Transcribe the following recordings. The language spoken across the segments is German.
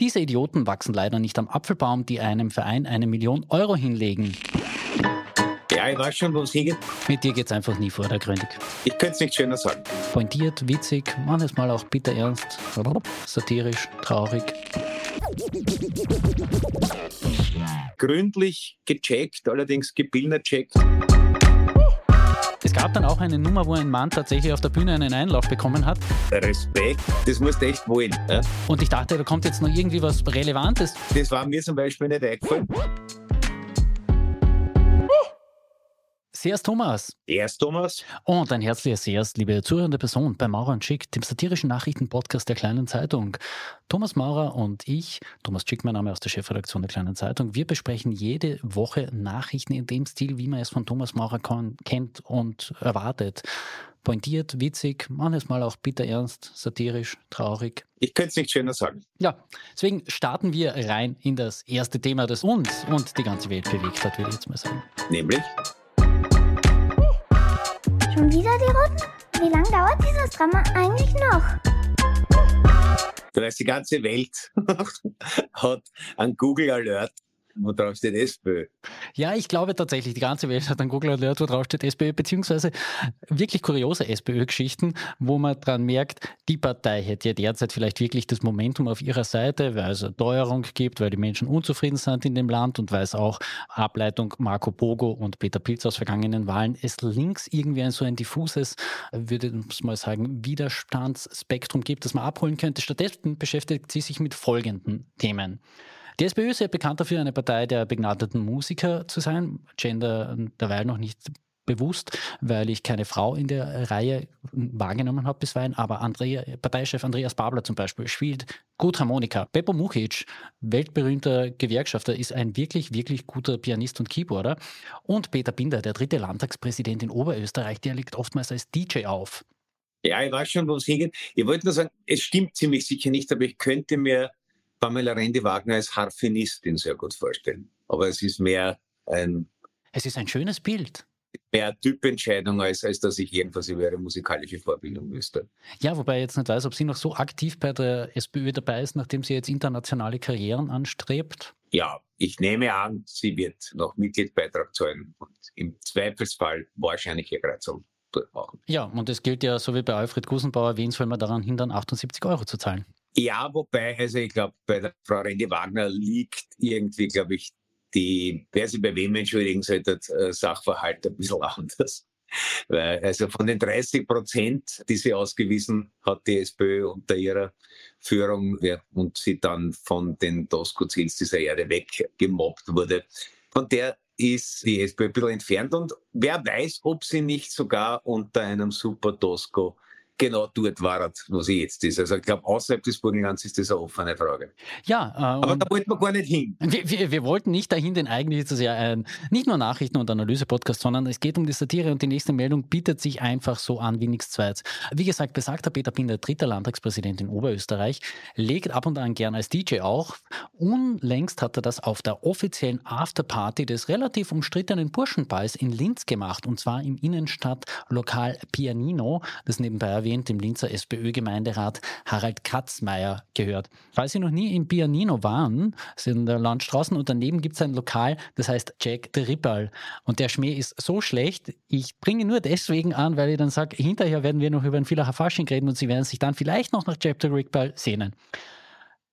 Diese Idioten wachsen leider nicht am Apfelbaum, die einem Verein eine Million Euro hinlegen. Ja, ich weiß schon, wo es hingeht. Mit dir geht's einfach nie vordergründig. Ich könnte es nicht schöner sagen. Pointiert, witzig, manchmal auch bitter ernst, satirisch, traurig. Gründlich gecheckt, allerdings gebildert checkt. Es gab dann auch eine Nummer, wo ein Mann tatsächlich auf der Bühne einen Einlauf bekommen hat. Respekt, das musst du echt wollen. Ja? Und ich dachte, da kommt jetzt noch irgendwie was Relevantes. Das war mir zum Beispiel nicht eingefallen. Servus Thomas. Erst Thomas. Und ein herzliches Servus, liebe zuhörende Person bei Maurer und Schick, dem satirischen Nachrichtenpodcast der Kleinen Zeitung. Thomas Maurer und ich, Thomas Schick, mein Name aus der Chefredaktion der Kleinen Zeitung, wir besprechen jede Woche Nachrichten in dem Stil, wie man es von Thomas Maurer kennt und erwartet. Pointiert, witzig, manchmal auch bitter ernst, satirisch, traurig. Ich könnte es nicht schöner sagen. Ja, deswegen starten wir rein in das erste Thema, das uns und die ganze Welt bewegt hat, würde ich jetzt mal sagen. Nämlich? Schon wieder die Roten? Wie lange dauert dieses Drama eigentlich noch? Da ist die ganze Welt hat einen Google Alert wo drauf steht SPÖ. Ja, ich glaube tatsächlich, die ganze Welt hat einen Google Alert, wo drauf steht SPÖ, beziehungsweise wirklich kuriose SPÖ-Geschichten, wo man dran merkt, die Partei hätte ja derzeit vielleicht wirklich das Momentum auf ihrer Seite, weil es Teuerung gibt, weil die Menschen unzufrieden sind in dem Land und weil es auch Ableitung Marco Bogo und Peter Pilz aus vergangenen Wahlen es links irgendwie ein so ein diffuses, würde ich mal sagen, Widerstandsspektrum gibt, das man abholen könnte. Stattdessen beschäftigt sie sich mit folgenden Themen. Die SPÖ ist ja bekannt dafür, eine Partei der begnadeten Musiker zu sein. Gender derweil noch nicht bewusst, weil ich keine Frau in der Reihe wahrgenommen habe bisweilen, aber Andrea, Parteichef Andreas Babler zum Beispiel spielt gut Harmonika. Beppo Muchic, weltberühmter Gewerkschafter, ist ein wirklich, wirklich guter Pianist und Keyboarder. Und Peter Binder, der dritte Landtagspräsident in Oberösterreich, der liegt oftmals als DJ auf. Ja, ich weiß schon, wo es hingeht. Ich wollte nur sagen, es stimmt ziemlich sicher nicht, aber ich könnte mir Pamela Rendi-Wagner als Harfenistin sehr gut vorstellen. Aber es ist mehr ein... Es ist ein schönes Bild mehr Typentscheidung, als, als dass ich irgendwas über ihre musikalische Vorbildung wüsste. Ja, wobei ich jetzt nicht weiß, ob sie noch so aktiv bei der SPÖ dabei ist, nachdem sie jetzt internationale Karrieren anstrebt. Ja, ich nehme an, sie wird noch Mitgliedsbeitrag zahlen und im Zweifelsfall wahrscheinlich ihr Kreuzung durchmachen. Ja, und es gilt ja, so wie bei Alfred Gusenbauer, wen soll man daran hindern, 78 Euro zu zahlen? Ja, wobei, also ich glaube, bei der Frau Rendi Wagner liegt irgendwie, glaube ich, die, wer sie bei wem entschuldigen sollte, äh, Sachverhalt ein bisschen anders. Weil, also von den 30 Prozent, die sie ausgewiesen hat, die SPÖ unter ihrer Führung, und sie dann von den Tosco-Ziels dieser Erde weggemobbt wurde, von der ist die SPÖ ein bisschen entfernt und wer weiß, ob sie nicht sogar unter einem Super Tosco genau dort war, wo sie jetzt ist. Also ich glaube, außerhalb des Burgenlands ist das eine offene Frage. Ja, äh, aber da wollten wir gar nicht hin. Wir, wir, wir wollten nicht dahin, denn eigentlich ist es ja ein, nicht nur Nachrichten- und Analyse-Podcast, sondern es geht um die Satire und die nächste Meldung bietet sich einfach so an wie nichts Zweites. Wie gesagt, besagter Peter Binder, dritter Landtagspräsident in Oberösterreich, legt ab und an gern als DJ auch. Unlängst hat er das auf der offiziellen Afterparty des relativ umstrittenen Burschenballs in Linz gemacht und zwar im Innenstadtlokal Pianino, das nebenbei erwähnt dem Linzer SPÖ-Gemeinderat Harald Katzmeier gehört. Falls Sie noch nie im Pianino waren, sind in der Landstraßen und daneben gibt es ein Lokal, das heißt Jack the Ripple. Und der Schmäh ist so schlecht, ich bringe nur deswegen an, weil ich dann sage, hinterher werden wir noch über ein Villacher Fasching reden und Sie werden sich dann vielleicht noch nach Jack the Ripple sehnen.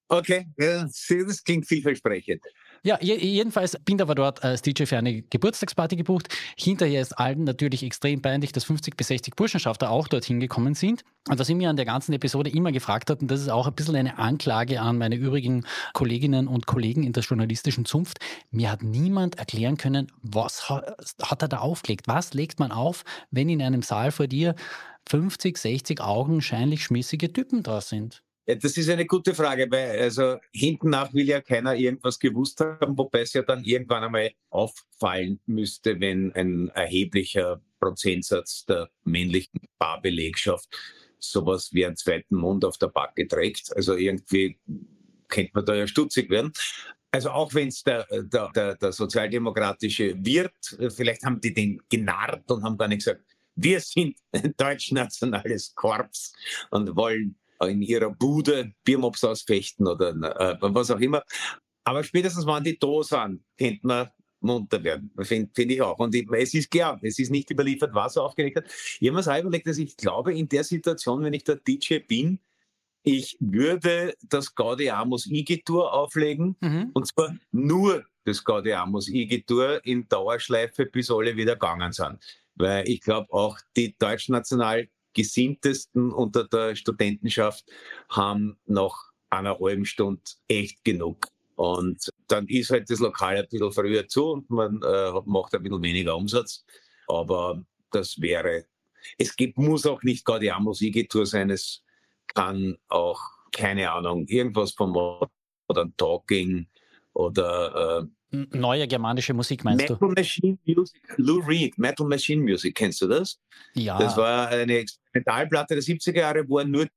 Okay, das klingt vielversprechend. Ja, jedenfalls Binder war dort als DJ für eine Geburtstagsparty gebucht. Hinterher ist allen natürlich extrem peinlich, dass 50 bis 60 Burschenschafter auch dorthin gekommen sind. Und was ich mir an der ganzen Episode immer gefragt hat, und das ist auch ein bisschen eine Anklage an meine übrigen Kolleginnen und Kollegen in der journalistischen Zunft, mir hat niemand erklären können, was hat er da aufgelegt? Was legt man auf, wenn in einem Saal vor dir 50, 60 augenscheinlich schmissige Typen da sind? Ja, das ist eine gute Frage, weil also hinten nach will ja keiner irgendwas gewusst haben, wobei es ja dann irgendwann einmal auffallen müsste, wenn ein erheblicher Prozentsatz der männlichen Barbelegschaft sowas wie einen zweiten Mund auf der Backe trägt. Also irgendwie könnte man da ja stutzig werden. Also auch wenn es der, der, der, der sozialdemokratische Wirt, vielleicht haben die den genarrt und haben gar nicht gesagt, wir sind ein deutsch-nationales Korps und wollen in ihrer Bude Biermops ausfechten oder äh, was auch immer. Aber spätestens, wenn die da sind, könnte man munter werden. Finde find ich auch. Und ich, es ist klar, es ist nicht überliefert, was er aufgelegt hat. Ich habe mir auch überlegt, dass ich glaube, in der Situation, wenn ich der DJ bin, ich würde das Gaudiamus Igitur auflegen mhm. und zwar nur das Gaudiamus Igitur in Dauerschleife, bis alle wieder gegangen sind. Weil ich glaube, auch die deutschnational gesinntesten unter der Studentenschaft haben nach einer halben Stunde echt genug. Und dann ist halt das Lokal ein bisschen früher zu und man äh, macht ein bisschen weniger Umsatz. Aber das wäre, es gibt, muss auch nicht gerade eine Musiktour sein, es kann auch, keine Ahnung, irgendwas vom Modern Talking oder äh, Neue germanische Musik meinst Metal du? Machine Music, Lou Reed, Metal Machine Music, kennst du das? Ja. Das war eine Experimentalplatte der 70er Jahre, wo nur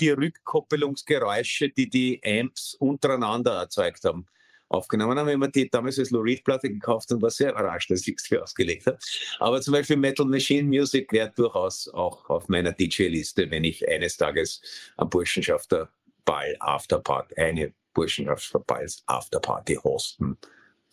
die Rückkoppelungsgeräusche, die die Amps untereinander erzeugt haben, aufgenommen haben. Ich habe die damals als Lou Reed-Platte gekauft und war sehr überrascht, dass ich sie ausgelegt habe. Aber zum Beispiel Metal Machine Music wäre durchaus auch auf meiner DJ-Liste, wenn ich eines Tages am Burschenschafter Ball Afterparty, eine Burschenschafter Balls Afterparty hosten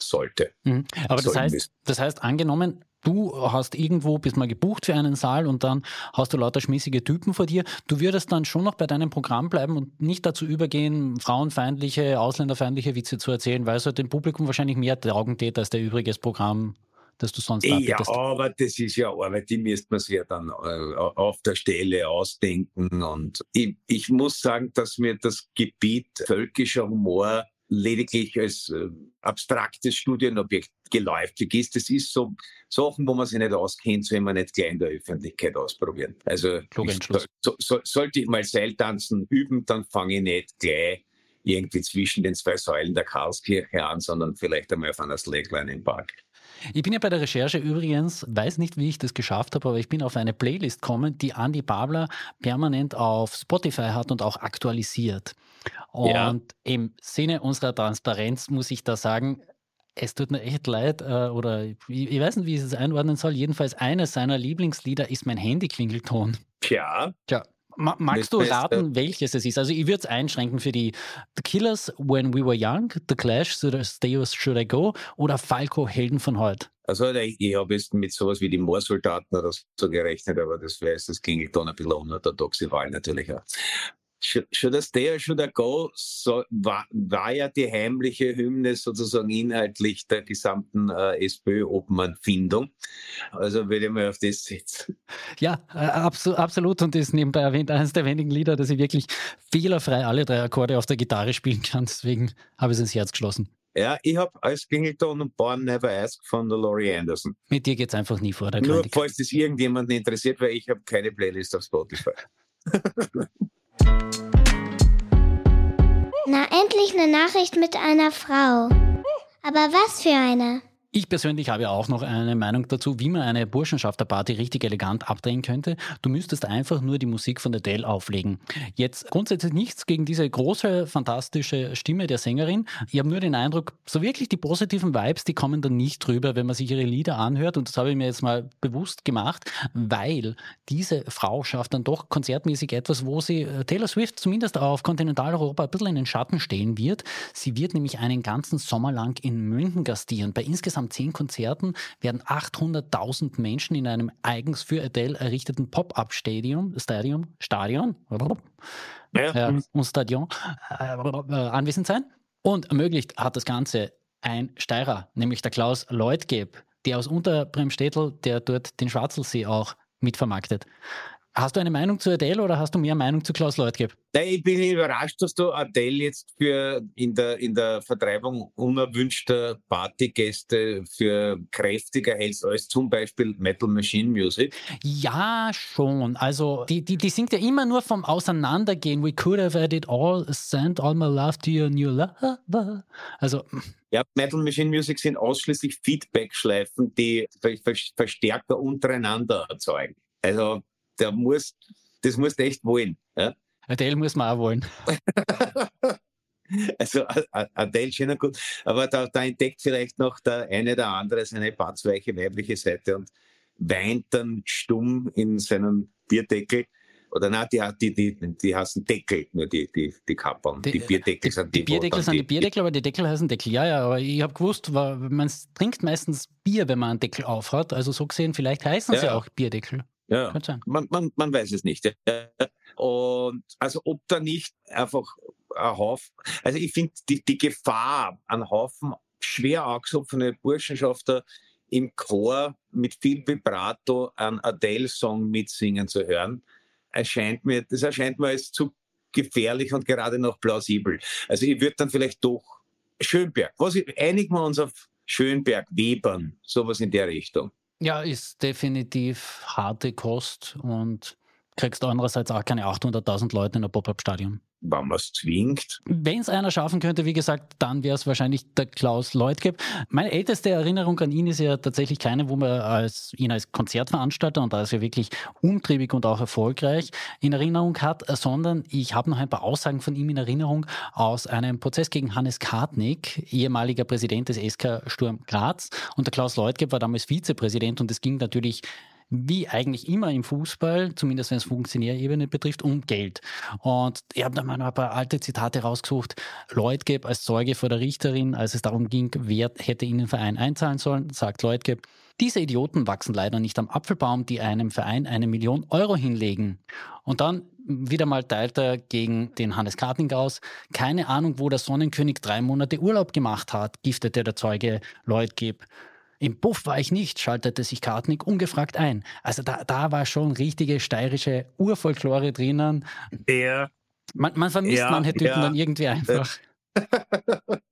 sollte. Mhm. Aber das heißt, das heißt, angenommen, du hast irgendwo, bist mal gebucht für einen Saal und dann hast du lauter schmissige Typen vor dir. Du würdest dann schon noch bei deinem Programm bleiben und nicht dazu übergehen, frauenfeindliche, ausländerfeindliche Witze zu erzählen, weil es halt dem Publikum wahrscheinlich mehr Augen tät als der übriges Programm das du sonst abbietest. Ja, aber das ist ja Arbeit, die müsste man sich ja dann äh, auf der Stelle ausdenken. Und ich, ich muss sagen, dass mir das Gebiet völkischer Humor lediglich als äh, abstraktes Studienobjekt geläufig ist. Das ist so Sachen, wo man sich nicht auskennt, soll man nicht gleich in der Öffentlichkeit ausprobieren. Also ich, so, so, sollte ich mal Seiltanzen üben, dann fange ich nicht gleich irgendwie zwischen den zwei Säulen der Karlskirche an, sondern vielleicht einmal auf einer Slackline im Park. Ich bin ja bei der Recherche übrigens, weiß nicht, wie ich das geschafft habe, aber ich bin auf eine Playlist gekommen, die Andy Babler permanent auf Spotify hat und auch aktualisiert. Und ja. im Sinne unserer Transparenz muss ich da sagen, es tut mir echt leid, äh, oder ich, ich, weiß nicht, wie ich es einordnen soll. Jedenfalls eines seiner Lieblingslieder ist mein Handy-Klingelton. Tja. Tja. Ma magst du raten, welches es ist? Also ich würde es einschränken für die The Killers When We Were Young, The Clash, So Stay Should I Go oder Falco Helden von heute. Also ich, ich habe jetzt mit sowas wie die Moorsoldaten oder so gerechnet, aber das wäre das Klingelton ein bisschen unorthodox, ich natürlich auch. Should I Stay or Should I Go so, war, war, ja die heimliche Hymne sozusagen inhaltlich der gesamten äh, SPÖ-Obmann-Findung. Also würde ich mal auf das setzen. Ja, äh, abso absolut. Und das ist nebenbei erwähnt eines der wenigen Lieder, dass ich wirklich fehlerfrei alle drei Akkorde auf der Gitarre spielen kann. Deswegen habe ich es ins Herz geschlossen. Ja, ich habe als Klingelton und Born Never Ask von der Laurie Anderson. Mit dir geht es einfach nie vor. Nur falls das irgendjemanden interessiert, weil ich habe keine Playlist auf Spotify. Na, endlich eine Nachricht mit einer Frau. Aber was für eine? Ich persönlich habe auch noch eine Meinung dazu, wie man eine Burschenschafterparty richtig elegant abdrehen könnte. Du müsstest einfach nur die Musik von Adele auflegen. Jetzt grundsätzlich nichts gegen diese große, fantastische Stimme der Sängerin. Ich habe nur den Eindruck, so wirklich die positiven Vibes, die kommen dann nicht drüber, wenn man sich ihre Lieder anhört. Und das habe ich mir jetzt mal bewusst gemacht, weil diese Frau schafft dann doch konzertmäßig etwas, wo sie äh, Taylor Swift zumindest auf Kontinentaleuropa ein bisschen in den Schatten stehen wird. Sie wird nämlich einen ganzen Sommer lang in München gastieren. Bei insgesamt insgesamt zehn Konzerten werden 800.000 Menschen in einem eigens für Adele errichteten Pop-up-Stadion, Stadion, Stadion, ja. äh, und Stadion äh, anwesend sein. Und ermöglicht hat das Ganze ein Steirer, nämlich der Klaus Leutgeb, der aus Unterbremstädtel, der dort den Schwarzelsee auch mitvermarktet. Hast du eine Meinung zu Adele oder hast du mehr Meinung zu Klaus Leutgeb? Ich bin überrascht, dass du Adele jetzt für in der, in der Vertreibung unerwünschter Partygäste für kräftiger hältst als zum Beispiel Metal Machine Music. Ja, schon. Also die, die, die singt ja immer nur vom Auseinandergehen. We could have had it all, sent all my love to your new lover. Also ja, Metal Machine Music sind ausschließlich Feedback-Schleifen, die Verstärker untereinander erzeugen. Also der muss, das musst du echt wollen. Ja? Adele muss man auch wollen. also Adele schön gut, aber da, da, entdeckt vielleicht noch der eine oder andere seine batzweiche weibliche Seite und weint dann stumm in seinen Bierdeckel Oder nein, die, die, die, die heißen Deckel, nur die, die, die Kappern. Die, die Bierdeckel sind die. Die Bierdeckel sind die Bierdeckel, aber die Deckel heißen Deckel. Ja, ja, aber ich habe gewusst, man trinkt meistens Bier, wenn man einen Deckel aufhat. Also so gesehen, vielleicht heißen ja. sie auch Bierdeckel. Ja, man, man, man weiß es nicht. Und also ob da nicht einfach ein Haufen, also ich finde die, die Gefahr, einen Haufen schwer angesopfene Burschenschafter im Chor mit viel Vibrato einen Adele-Song mitsingen zu hören, erscheint mir, das erscheint mir als zu gefährlich und gerade noch plausibel. Also ich würde dann vielleicht doch Schönberg, was einigen wir uns auf Schönberg, Webern, sowas in der Richtung. Ja, ist definitiv harte Kost und kriegst andererseits auch keine 800.000 Leute in ein Pop-Up-Stadion wenn man es zwingt. Wenn es einer schaffen könnte, wie gesagt, dann wäre es wahrscheinlich der Klaus Leutgeb. Meine älteste Erinnerung an ihn ist ja tatsächlich keine, wo man als, ihn als Konzertveranstalter und da ist er wirklich umtriebig und auch erfolgreich in Erinnerung hat, sondern ich habe noch ein paar Aussagen von ihm in Erinnerung aus einem Prozess gegen Hannes Kartnick, ehemaliger Präsident des SK Sturm Graz. Und der Klaus Leutgeb war damals Vizepräsident und es ging natürlich wie eigentlich immer im Fußball, zumindest wenn es Funktionärebene betrifft, um Geld. Und ich habe da mal ein paar alte Zitate rausgesucht. Leutgeb als Zeuge vor der Richterin, als es darum ging, wer hätte in den Verein einzahlen sollen, sagt Leutgeb, diese Idioten wachsen leider nicht am Apfelbaum, die einem Verein eine Million Euro hinlegen. Und dann wieder mal teilt er gegen den Hannes Karting aus. Keine Ahnung, wo der Sonnenkönig drei Monate Urlaub gemacht hat, giftete der Zeuge Leutgeb. Im Buff war ich nicht, schaltete sich Kartnick ungefragt ein. Also da, da war schon richtige steirische Urfolklore drinnen. Ja. Man, man vermisst ja, manche Typen ja. dann irgendwie einfach.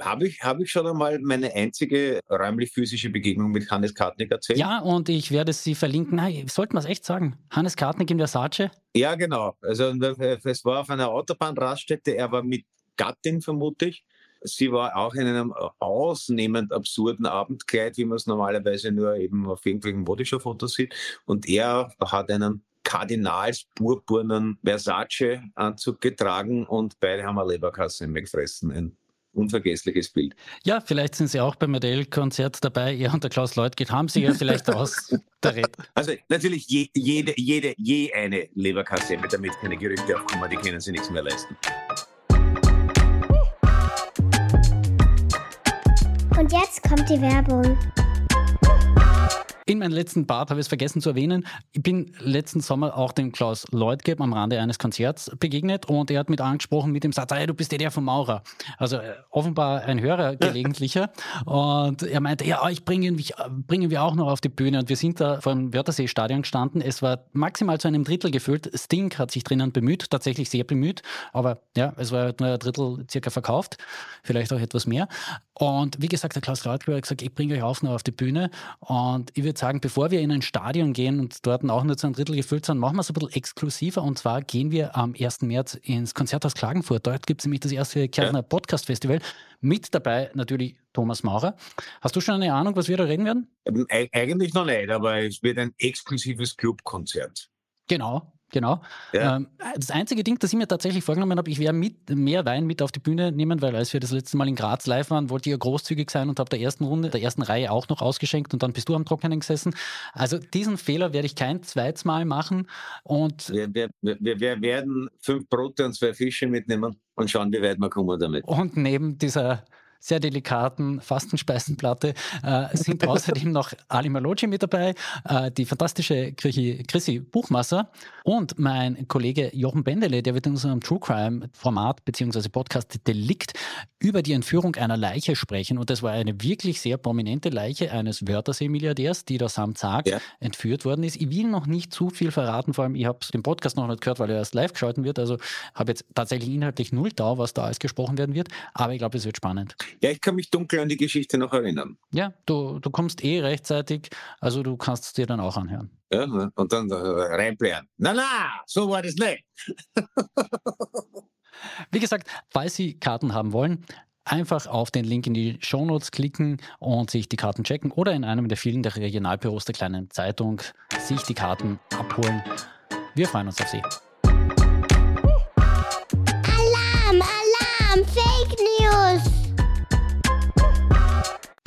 Habe ich, hab ich schon einmal meine einzige räumlich-physische Begegnung mit Hannes Kartnick erzählt? Ja, und ich werde sie verlinken. Sollten wir es echt sagen? Hannes Kartnick in Versace? Ja, genau. Also es war auf einer Autobahnraststätte. Er war mit Gattin, vermute ich. Sie war auch in einem ausnehmend absurden Abendkleid, wie man es normalerweise nur eben auf irgendwelchen Modeshow-Fotos sieht. Und er hat einen Kardinals-purpurnen Versace-Anzug getragen und beide haben eine Leberkasse gefressen. Ein unvergessliches Bild. Ja, vielleicht sind Sie auch beim Adele-Konzert dabei. Er und der Klaus Leutgeb haben Sie ja vielleicht aus der Rede. Also natürlich je, jede, jede, je eine Leberkasse, damit keine Gerüchte aufkommen, die können Sie nichts mehr leisten. Und jetzt kommt die Werbung. In meinem letzten Part habe ich es vergessen zu erwähnen. Ich bin letzten Sommer auch dem Klaus Leutgeb am Rande eines Konzerts begegnet und er hat mit angesprochen mit dem Satz, hey, du bist ja der vom Maurer. Also äh, offenbar ein Hörer gelegentlicher. und er meinte, ja, ich bringe ihn, bringen wir auch noch auf die Bühne. Und wir sind da vor dem Wörthersee-Stadion gestanden. Es war maximal zu einem Drittel gefüllt. Sting hat sich drinnen bemüht, tatsächlich sehr bemüht. Aber ja, es war nur ein Drittel circa verkauft. Vielleicht auch etwas mehr. Und wie gesagt, der Klaus Leutgeb hat gesagt, ich bringe euch auch noch auf die Bühne. Und ich würde würde sagen, bevor wir in ein Stadion gehen und dort auch nur zu einem Drittel gefüllt sind, machen wir es ein bisschen exklusiver. Und zwar gehen wir am 1. März ins Konzerthaus Klagenfurt. Dort gibt es nämlich das erste Kärntner ja. Podcast Festival. Mit dabei natürlich Thomas Maurer. Hast du schon eine Ahnung, was wir da reden werden? Ähm, eigentlich noch nicht, aber es wird ein exklusives Clubkonzert. Genau. Genau. Ja. Ähm, das einzige Ding, das ich mir tatsächlich vorgenommen habe, ich werde mit, mehr Wein mit auf die Bühne nehmen, weil als wir das letzte Mal in Graz live waren, wollte ich ja großzügig sein und habe der ersten Runde, der ersten Reihe auch noch ausgeschenkt und dann bist du am Trockenen gesessen. Also diesen Fehler werde ich kein zweites Mal machen. Und wir, wir, wir, wir werden fünf Brote und zwei Fische mitnehmen und schauen, wie weit wir kommen damit. Und neben dieser sehr delikaten Fastenspeisenplatte äh, sind außerdem noch Ali Maloggi mit dabei, äh, die fantastische Chrissy Buchmasser und mein Kollege Jochen Bendele, der wird in unserem True Crime Format bzw. Podcast Delikt über die Entführung einer Leiche sprechen. Und das war eine wirklich sehr prominente Leiche eines Wörthersee-Milliardärs, die da samt Sarg ja. entführt worden ist. Ich will noch nicht zu viel verraten, vor allem ich habe den Podcast noch nicht gehört, weil er erst live geschalten wird. Also habe jetzt tatsächlich inhaltlich null da, was da alles gesprochen werden wird. Aber ich glaube, es wird spannend. Ja, ich kann mich dunkel an die Geschichte noch erinnern. Ja, du, du kommst eh rechtzeitig, also du kannst es dir dann auch anhören. Ja, ne? und dann äh, reinblären. Na, na, so war das nicht. Wie gesagt, falls Sie Karten haben wollen, einfach auf den Link in die Shownotes klicken und sich die Karten checken oder in einem der vielen der Regionalbüros der kleinen Zeitung sich die Karten abholen. Wir freuen uns auf Sie.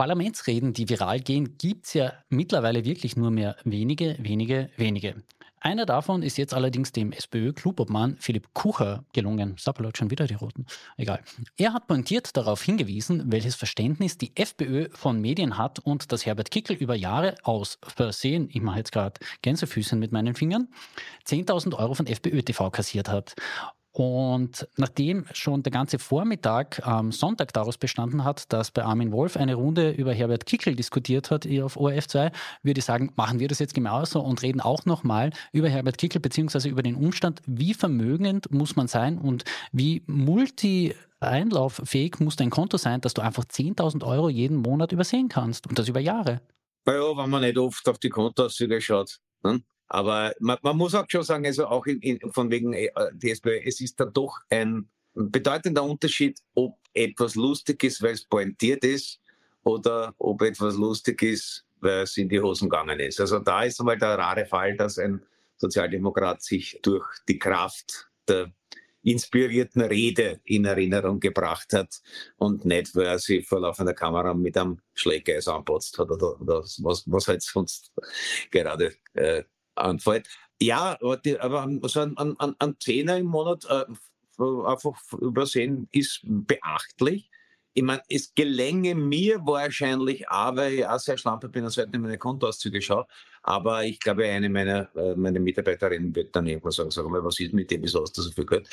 Parlamentsreden, die viral gehen, gibt es ja mittlerweile wirklich nur mehr wenige, wenige, wenige. Einer davon ist jetzt allerdings dem SPÖ-Klubobmann Philipp Kucher gelungen. Sappelot schon wieder die Roten. Egal. Er hat pointiert darauf hingewiesen, welches Verständnis die FPÖ von Medien hat und dass Herbert Kickel über Jahre aus Versehen, ich mache jetzt gerade Gänsefüßchen mit meinen Fingern, 10.000 Euro von FPÖ TV kassiert hat. Und nachdem schon der ganze Vormittag am Sonntag daraus bestanden hat, dass bei Armin Wolf eine Runde über Herbert Kickel diskutiert hat auf ORF 2, würde ich sagen, machen wir das jetzt genauso und reden auch nochmal über Herbert Kickel beziehungsweise über den Umstand, wie vermögend muss man sein und wie multi einlauffähig muss dein Konto sein, dass du einfach 10.000 Euro jeden Monat übersehen kannst und das über Jahre. Ja, wenn man nicht oft auf die Kontoauszüge schaut. Ne? Aber man, man, muss auch schon sagen, also auch in, in, von wegen äh, DSB, es ist dann doch ein bedeutender Unterschied, ob etwas lustig ist, weil es pointiert ist, oder ob etwas lustig ist, weil es in die Hosen gegangen ist. Also da ist einmal der rare Fall, dass ein Sozialdemokrat sich durch die Kraft der inspirierten Rede in Erinnerung gebracht hat und nicht, weil er sie vor laufender Kamera mit einem Schlägeis anpotzt hat oder, oder was, was halt sonst gerade äh, anfällt. Ja, aber, so ein, ein, ein Zehner im Monat äh, einfach übersehen ist beachtlich. Ich meine, es gelänge mir wahrscheinlich auch, weil ich auch sehr schlampe bin und selten meine Kontoauszüge schaue, aber ich glaube, eine meiner äh, meine Mitarbeiterinnen wird dann irgendwann sagen, sag mal, was ist mit dem, wieso hast du so viel Geld?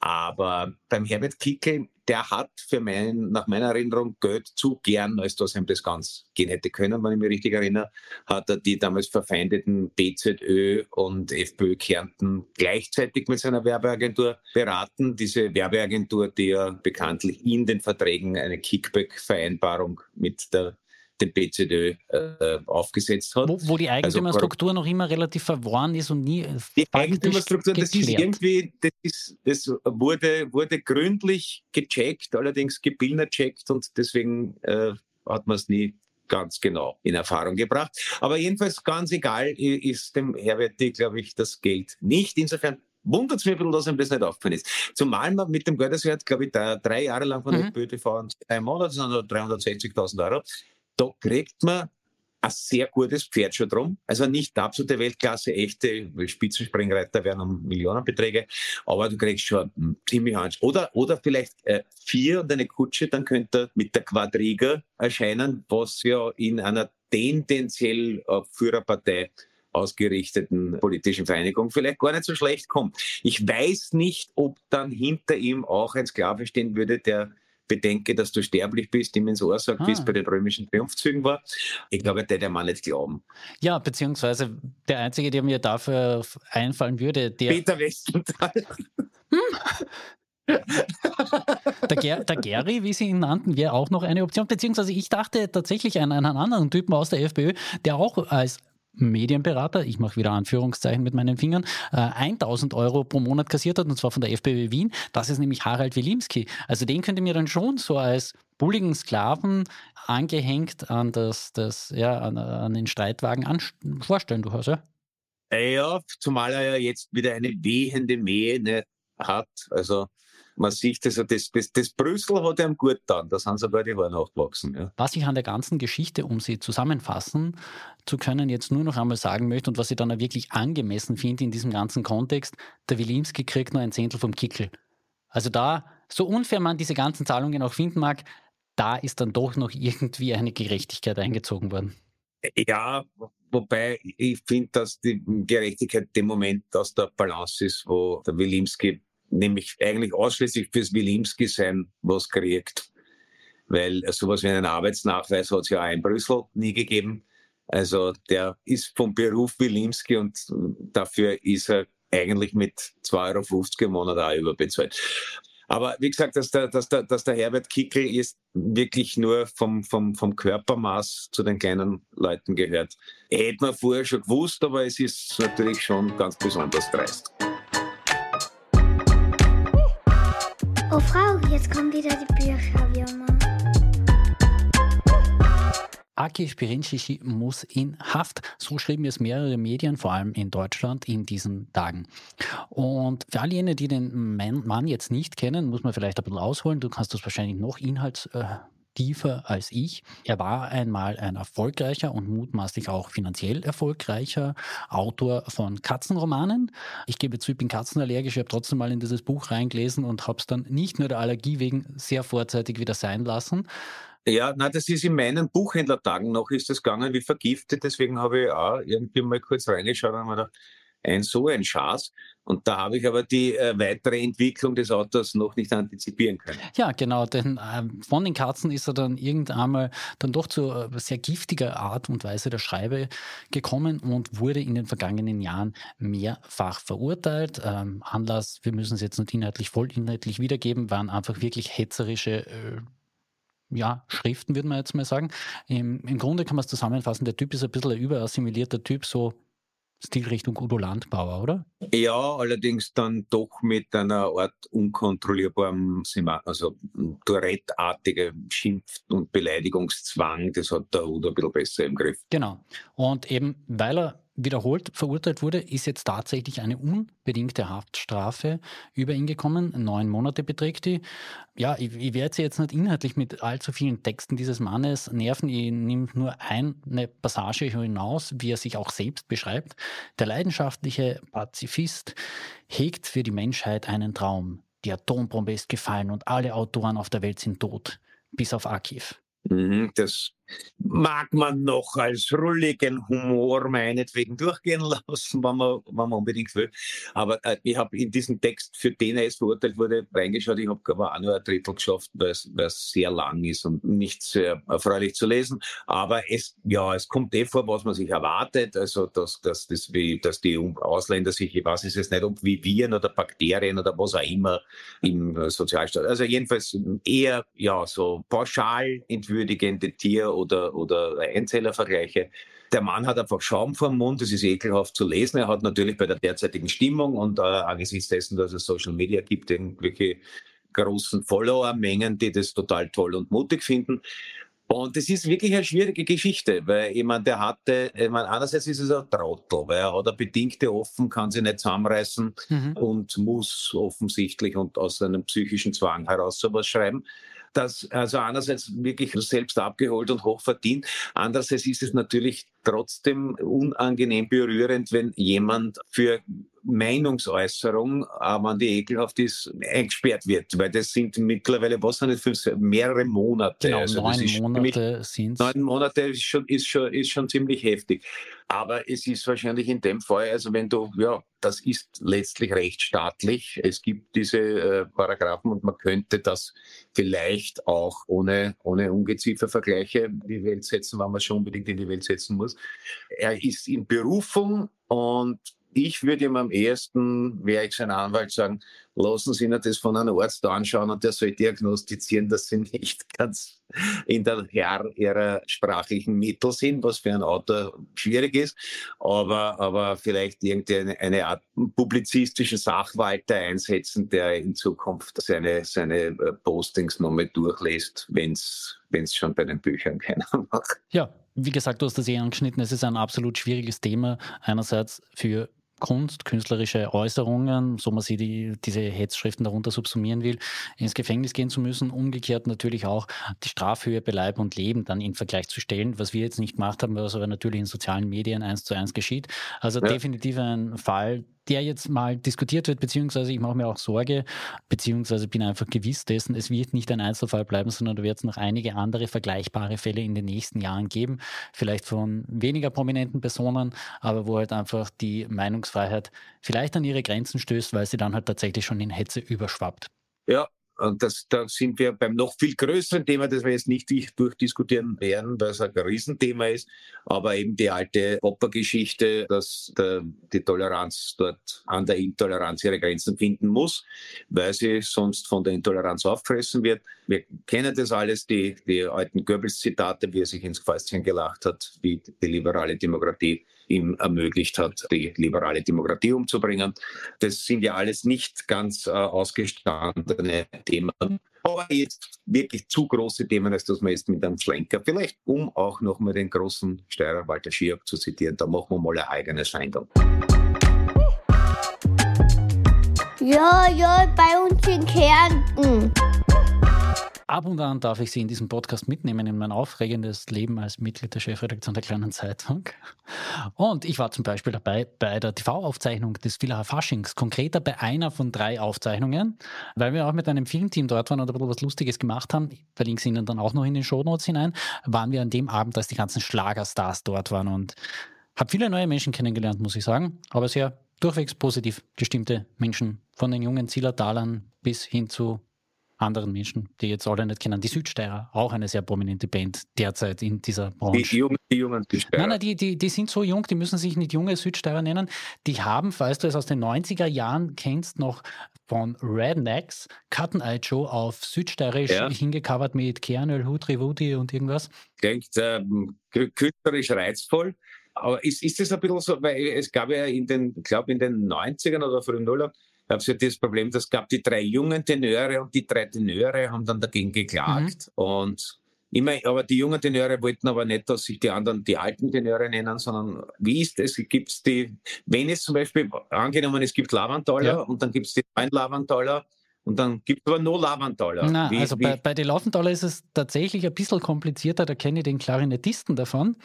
Aber beim Herbert Kickel, der hat für mein, nach meiner Erinnerung Geld zu gern, als dass ihm das ganz gehen hätte können, wenn ich mich richtig erinnere, hat er die damals verfeindeten BZÖ und FPÖ Kärnten gleichzeitig mit seiner Werbeagentur beraten. Diese Werbeagentur, die ja bekanntlich in den Verträgen eine Kickback-Vereinbarung mit der den BZÖ äh, aufgesetzt hat. Wo, wo die also Eigentümerstruktur also, noch immer relativ verworren ist und nie Die Eigentümerstruktur, das ist irgendwie, das, ist, das wurde, wurde gründlich gecheckt, allerdings gebildert checkt und deswegen äh, hat man es nie ganz genau in Erfahrung gebracht. Aber jedenfalls ganz egal ist dem Herbert, glaube ich, das Geld nicht. Insofern wundert es mich ein bisschen, dass ihm das nicht aufgefallen ist. Zumal man mit dem Geld, das hat, glaube ich, drei Jahre lang von mhm. der BTV drei Monate, sind 360.000 Euro da kriegt man ein sehr gutes Pferd schon drum. Also nicht absolute Weltklasse, echte Spitzenspringreiter werden um Millionenbeträge, aber du kriegst schon ziemlich eins. Oder, oder vielleicht äh, vier und eine Kutsche, dann könnte er mit der Quadriga erscheinen, was ja in einer tendenziell auf Führerpartei ausgerichteten politischen Vereinigung vielleicht gar nicht so schlecht kommt. Ich weiß nicht, ob dann hinter ihm auch ein Sklave stehen würde, der bedenke, dass du sterblich bist, ihm ins Ohr sagt, ah. wie es ah. bei den römischen Triumphzügen war. Ich glaube, der der Mann nicht glauben. Ja, beziehungsweise der Einzige, der mir dafür einfallen würde, der... Peter Westenthal. Hm? der, Ger der Gary, wie Sie ihn nannten, wäre auch noch eine Option. Beziehungsweise ich dachte tatsächlich an einen anderen Typen aus der FPÖ, der auch als Medienberater, ich mache wieder Anführungszeichen mit meinen Fingern, äh, 1000 Euro pro Monat kassiert hat, und zwar von der FPÖ Wien. Das ist nämlich Harald Wilimski. Also den könnte mir dann schon so als bulligen Sklaven angehängt an, das, das, ja, an, an den Streitwagen vorstellen, du hast ja? Ja, zumal er ja jetzt wieder eine wehende Mähne hat. Also man sieht, also das, das, das Brüssel hat ihm gut getan, da sind sogar die Haare nachgewachsen. Ja. Was ich an der ganzen Geschichte, um sie zusammenfassen zu können, jetzt nur noch einmal sagen möchte und was ich dann auch wirklich angemessen finde in diesem ganzen Kontext, der Wilimski kriegt nur ein Zehntel vom Kickel. Also da, so unfair man diese ganzen Zahlungen auch finden mag, da ist dann doch noch irgendwie eine Gerechtigkeit eingezogen worden. Ja, wobei ich finde, dass die Gerechtigkeit dem Moment aus der Balance ist, wo der Wilimski nämlich eigentlich ausschließlich fürs Wilimski sein was kriegt. Weil sowas wie einen Arbeitsnachweis hat es ja auch in Brüssel nie gegeben. Also der ist vom Beruf Wilimski und dafür ist er eigentlich mit 2,50 Euro im Monat auch überbezahlt. Aber wie gesagt, dass der, dass der, dass der Herbert Kickel ist wirklich nur vom, vom, vom Körpermaß zu den kleinen Leuten gehört. Hätte man vorher schon gewusst, aber es ist natürlich schon ganz besonders dreist. Oh Frau, jetzt kommen wieder die Bücher, wie immer. Aki Spirincici muss in Haft. So schrieben es mehrere Medien, vor allem in Deutschland, in diesen Tagen. Und für all jene, die den Mann jetzt nicht kennen, muss man vielleicht ein bisschen ausholen. Du kannst das wahrscheinlich noch inhalts, äh, attraktiver als ich. Er war einmal ein erfolgreicher und mutmaßlich auch finanziell erfolgreicher Autor von Katzenromanen. Ich gebe zu, ich bin katzenallergisch, ich habe trotzdem mal in dieses Buch reingelesen und habe es dann nicht nur der Allergie wegen sehr vorzeitig wieder sein lassen. Ja, na, das ist in meinen Buchhändlertagen noch ist das gegangen wie vergiftet. Deswegen habe ich auch irgendwie mal kurz reingeschaut und mir gedacht, ein so ein Schatz. Und da habe ich aber die äh, weitere Entwicklung des Autors noch nicht antizipieren können. Ja, genau, denn äh, von den Katzen ist er dann irgendwann mal dann doch zu äh, sehr giftiger Art und Weise der Schreibe gekommen und wurde in den vergangenen Jahren mehrfach verurteilt. Ähm, Anlass, wir müssen es jetzt nicht inhaltlich voll inhaltlich wiedergeben, waren einfach wirklich hetzerische äh, ja, Schriften, würde man jetzt mal sagen. Im, Im, Grunde kann man es zusammenfassen, der Typ ist ein bisschen ein überassimilierter Typ, so Stilrichtung Udo Landbauer, oder? Ja, allerdings dann doch mit einer Art unkontrollierbarem, also Tourette-artige Schimpf- und Beleidigungszwang. Das hat der Udo ein bisschen besser im Griff. Genau. Und eben, weil er wiederholt verurteilt wurde, ist jetzt tatsächlich eine unbedingte Haftstrafe über ihn gekommen. Neun Monate beträgt die. Ja, ich, ich werde Sie jetzt nicht inhaltlich mit allzu vielen Texten dieses Mannes nerven. Ich nehme nur eine Passage hinaus, wie er sich auch selbst beschreibt. Der leidenschaftliche Pazifist hegt für die Menschheit einen Traum. Die Atombombe ist gefallen und alle Autoren auf der Welt sind tot, bis auf Akiv. Mhm, das mag man noch als rulligen Humor meinetwegen durchgehen lassen, wenn man, wenn man unbedingt will. Aber äh, ich habe in diesen Text, für den er jetzt verurteilt wurde, reingeschaut. Ich habe aber auch nur ein Drittel geschafft, weil es, sehr lang ist und nicht sehr erfreulich zu lesen. Aber es, ja, es kommt eh vor, was man sich erwartet. Also, dass, dass, das wie, dass die Ausländer sich, ich weiß es jetzt nicht, ob wie Viren oder Bakterien oder was auch immer im Sozialstaat. Also jedenfalls eher, ja, so pauschal entwürdigende Tier- oder, oder Einzellervergleiche. Der Mann hat einfach Schaum vor dem Mund, das ist ekelhaft zu lesen. Er hat natürlich bei der derzeitigen Stimmung und äh, angesichts dessen, dass es Social Media gibt, irgendwelche großen Follower-Mengen, die das total toll und mutig finden. Und das ist wirklich eine schwierige Geschichte, weil ich meine, der hatte, ich meine, einerseits ist es ein Trottel, weil er hat eine bedingte Offen, kann sich nicht zusammenreißen mhm. und muss offensichtlich und aus einem psychischen Zwang heraus sowas schreiben das also einerseits wirklich selbst abgeholt und hoch verdient. Andererseits ist es natürlich trotzdem unangenehm berührend, wenn jemand für Meinungsäußerung, wenn die ekelhaft ist, eingesperrt wird, weil das sind mittlerweile, was sind das für mehrere Monate. Genau, also neun Monate sind Neun Monate ist schon, ist, schon, ist schon ziemlich heftig. Aber es ist wahrscheinlich in dem Fall, also wenn du, ja, das ist letztlich rechtsstaatlich. Es gibt diese äh, Paragraphen und man könnte das vielleicht auch ohne, ohne Ungeziefervergleiche in die Welt setzen, wenn man schon unbedingt in die Welt setzen muss. Er ist in Berufung und ich würde ihm am ehesten, wäre ich sein Anwalt, sagen, lassen Sie ihn das von einem Arzt anschauen und der soll diagnostizieren, dass Sie nicht ganz in der Herr ihrer sprachlichen Mittel sind, was für ein Autor schwierig ist, aber, aber vielleicht irgendeine eine Art publizistischen Sachwalter einsetzen, der in Zukunft seine, seine äh, Postings nochmal durchlässt, wenn es schon bei den Büchern keiner macht. Ja, wie gesagt, du hast das eh angeschnitten, es ist ein absolut schwieriges Thema, einerseits für Kunst, künstlerische Äußerungen, so man sie die, diese Hetzschriften darunter subsumieren will, ins Gefängnis gehen zu müssen. Umgekehrt natürlich auch die Strafhöhe bei Leib und Leben dann in Vergleich zu stellen, was wir jetzt nicht gemacht haben, was aber natürlich in sozialen Medien eins zu eins geschieht. Also ja. definitiv ein Fall, der jetzt mal diskutiert wird, beziehungsweise ich mache mir auch Sorge, beziehungsweise bin einfach gewiss dessen, es wird nicht ein Einzelfall bleiben, sondern da wird es noch einige andere vergleichbare Fälle in den nächsten Jahren geben, vielleicht von weniger prominenten Personen, aber wo halt einfach die Meinungsfreiheit vielleicht an ihre Grenzen stößt, weil sie dann halt tatsächlich schon in Hetze überschwappt. Ja, und das, da sind wir beim noch viel größeren Thema, das wir jetzt nicht durchdiskutieren werden, weil es ein Riesenthema ist, aber eben die alte Opfergeschichte, dass der, die Toleranz dort an der Intoleranz ihre Grenzen finden muss, weil sie sonst von der Intoleranz auffressen wird. Wir kennen das alles, die, die alten Goebbels-Zitate, wie er sich ins Fäustchen gelacht hat, wie die liberale Demokratie ihm ermöglicht hat, die liberale Demokratie umzubringen. Das sind ja alles nicht ganz äh, ausgestandene Themen. Aber jetzt wirklich zu große Themen, als dass man jetzt mit einem Schlenker, vielleicht um auch nochmal den großen Steirer Walter Schiak zu zitieren, da machen wir mal eine eigene Sendung. Ja, ja, bei uns in Kärnten. Ab und an darf ich Sie in diesem Podcast mitnehmen in mein aufregendes Leben als Mitglied der Chefredaktion der Kleinen Zeitung. Und ich war zum Beispiel dabei bei der TV-Aufzeichnung des Villacher Faschings, konkreter bei einer von drei Aufzeichnungen, weil wir auch mit einem Filmteam dort waren und ein bisschen was Lustiges gemacht haben. Ich verlinke Sie Ihnen dann auch noch in den Shownotes hinein. Waren wir an dem Abend, als die ganzen Schlagerstars dort waren und habe viele neue Menschen kennengelernt, muss ich sagen, aber sehr durchwegs positiv gestimmte Menschen, von den jungen Zillertalern bis hin zu anderen Menschen, die jetzt alle nicht kennen. Die Südsteirer, auch eine sehr prominente Band derzeit in dieser Branche. Die, jungen, die jungen Südsteirer. Nein, nein, die, die, die sind so jung, die müssen sich nicht junge Südsteirer nennen. Die haben, falls du es aus den 90er Jahren kennst, noch von Rednecks Cotton Eye Joe auf Südsteirisch Ja. hingecovert mit Kernöl, Hutri Wudi und irgendwas. Klingt ähm, kü- künstlerisch reizvoll. Aber ist, ist das ein bisschen so, weil es gab ja in den, ich glaube in den 90ern oder frühen Nullern, gab es ja das Problem, dass es gab die drei jungen Tenöre und die drei Tenöre haben dann dagegen geklagt. Und immer, aber die jungen Tenöre wollten aber nicht, dass sich die anderen die alten Tenöre nennen, sondern wie ist es? Gibt es die, wenn es zum Beispiel, angenommen, es gibt Lavantaler Ja. und dann gibt es die neuen Lavantaler und dann gibt es aber nur Lavantaler. Na, Wie- also wie- bei, bei den Laufenthaler ist es tatsächlich ein bisschen komplizierter, da kenne ich den Klarinettisten davon.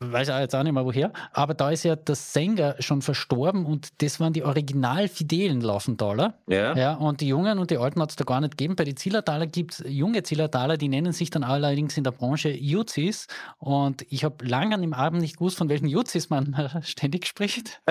Weiß auch jetzt auch nicht mehr woher. Aber da ist ja der Sänger schon verstorben und das waren die original fidelen Laufenthaler. ja? Ja, und die Jungen und die Alten hat es da gar nicht gegeben. Bei den Zillertaler gibt es junge Zillertaler, die nennen sich dann allerdings in der Branche Juzis. Und ich habe lange an dem Abend nicht gewusst, von welchen Juzis man ständig spricht.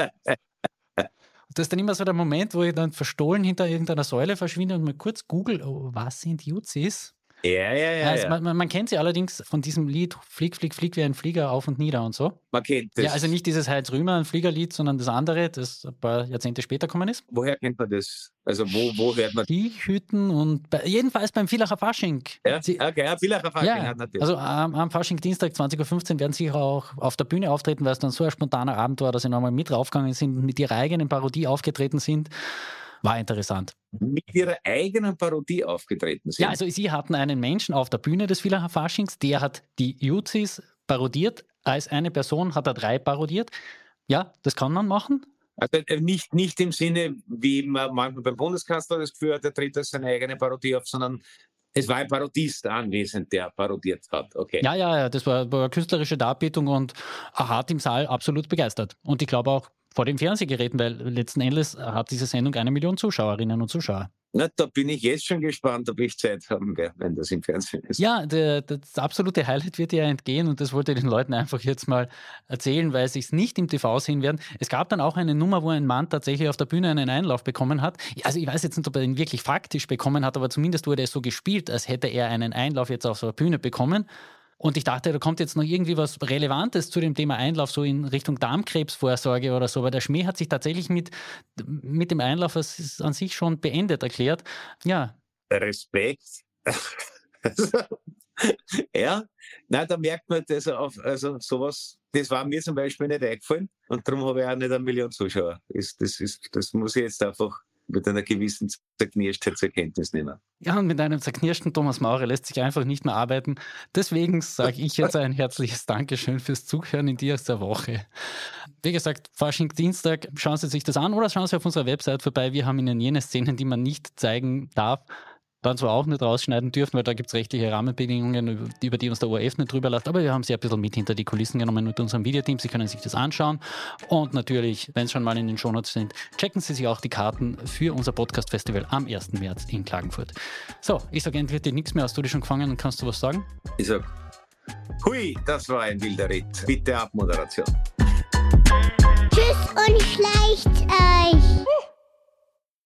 Das ist dann immer so der Moment, wo ich dann verstohlen hinter irgendeiner Säule verschwinde und mal kurz google, oh, was sind Juzis? Ja, ja, ja. also ja. Man, man, kennt sie allerdings von diesem Lied Flieg, flieg, flieg wie ein Flieger auf und nieder und so. Man kennt das. Ja, also nicht dieses Heinz Rümer, ein Fliegerlied, sondern das andere, das ein paar Jahrzehnte später gekommen ist. Woher kennt man das? Also wo, wo hört man Die Hüten und bei, jedenfalls beim Villacher Fasching. Ja, Sie, okay, ja, Villacher Fasching ja, hat natürlich. also am, am Fasching Dienstag 20.15 Uhr werden sie auch auf der Bühne auftreten, weil es dann so ein spontaner Abend war, dass sie nochmal mit raufgegangen sind und mit ihrer eigenen Parodie aufgetreten sind. War interessant. mit ihrer eigenen Parodie aufgetreten sind. Ja, also sie hatten einen Menschen auf der Bühne des Villacher Faschings, der hat die Juzis parodiert. Als eine Person hat er drei parodiert. Ja, das kann man machen. Also äh, nicht, nicht im Sinne, wie man manchmal beim Bundeskanzler das Gefühl hat, er tritt seine eigene Parodie auf, sondern es war ein Parodist anwesend, der parodiert hat. Okay. Ja, ja, ja, das war, war eine künstlerische Darbietung und er hat im Saal absolut begeistert. Und ich glaube auch vor den Fernsehgeräten, weil letzten Endes hat diese Sendung eine Million Zuschauerinnen und Zuschauer. Na, da bin ich jetzt schon gespannt, ob ich Zeit haben werde, wenn das im Fernsehen ist. Ja, der, das absolute Highlight wird dir entgehen und das wollte ich den Leuten einfach jetzt mal erzählen, weil sie es nicht im TV sehen werden. Es gab dann auch eine Nummer, wo ein Mann tatsächlich auf der Bühne einen Einlauf bekommen hat. Also ich weiß jetzt nicht, ob er ihn wirklich faktisch bekommen hat, aber zumindest wurde es so gespielt, als hätte er einen Einlauf jetzt auf der Bühne bekommen. Und ich dachte, da kommt jetzt noch irgendwie was Relevantes zu dem Thema Einlauf, so in Richtung Darmkrebsvorsorge oder so. Aber der Schmäh hat sich tatsächlich mit, mit dem Einlauf an sich schon beendet erklärt. Ja, Respekt. Ja, nein, da merkt man, dass er auf, also sowas, das war mir zum Beispiel nicht eingefallen und darum habe ich auch nicht eine Million Zuschauer. Ist, das, ist, das muss ich jetzt einfach mit einer gewissen Zerknirschtheit zur Kenntnis nehmen. Ja, und mit einem zerknirschten Thomas Maurer lässt sich einfach nicht mehr arbeiten. Deswegen sage ich jetzt ein herzliches Dankeschön fürs Zuhören in dieser Woche. Wie gesagt, Fasching Dienstag, schauen Sie sich das an oder schauen Sie auf unserer Website vorbei. Wir haben Ihnen jene Szenen, die man nicht zeigen darf, dann zwar auch nicht rausschneiden dürfen, weil da gibt es rechtliche Rahmenbedingungen, über die, uns der ORF nicht drüber lässt, aber wir haben sie ein bisschen mit hinter die Kulissen genommen mit unserem Videoteam. Sie können sich das anschauen. Und natürlich, wenn Sie schon mal in den Shownotes sind, checken Sie sich auch die Karten für unser Podcast-Festival am 1. März in Klagenfurt. So, ich sage entweder dir nichts mehr. Hast du dich schon gefangen und kannst du was sagen? Ich sag, hui, das war ein wilder Ritt. Bitte Abmoderation. Tschüss und schleicht euch.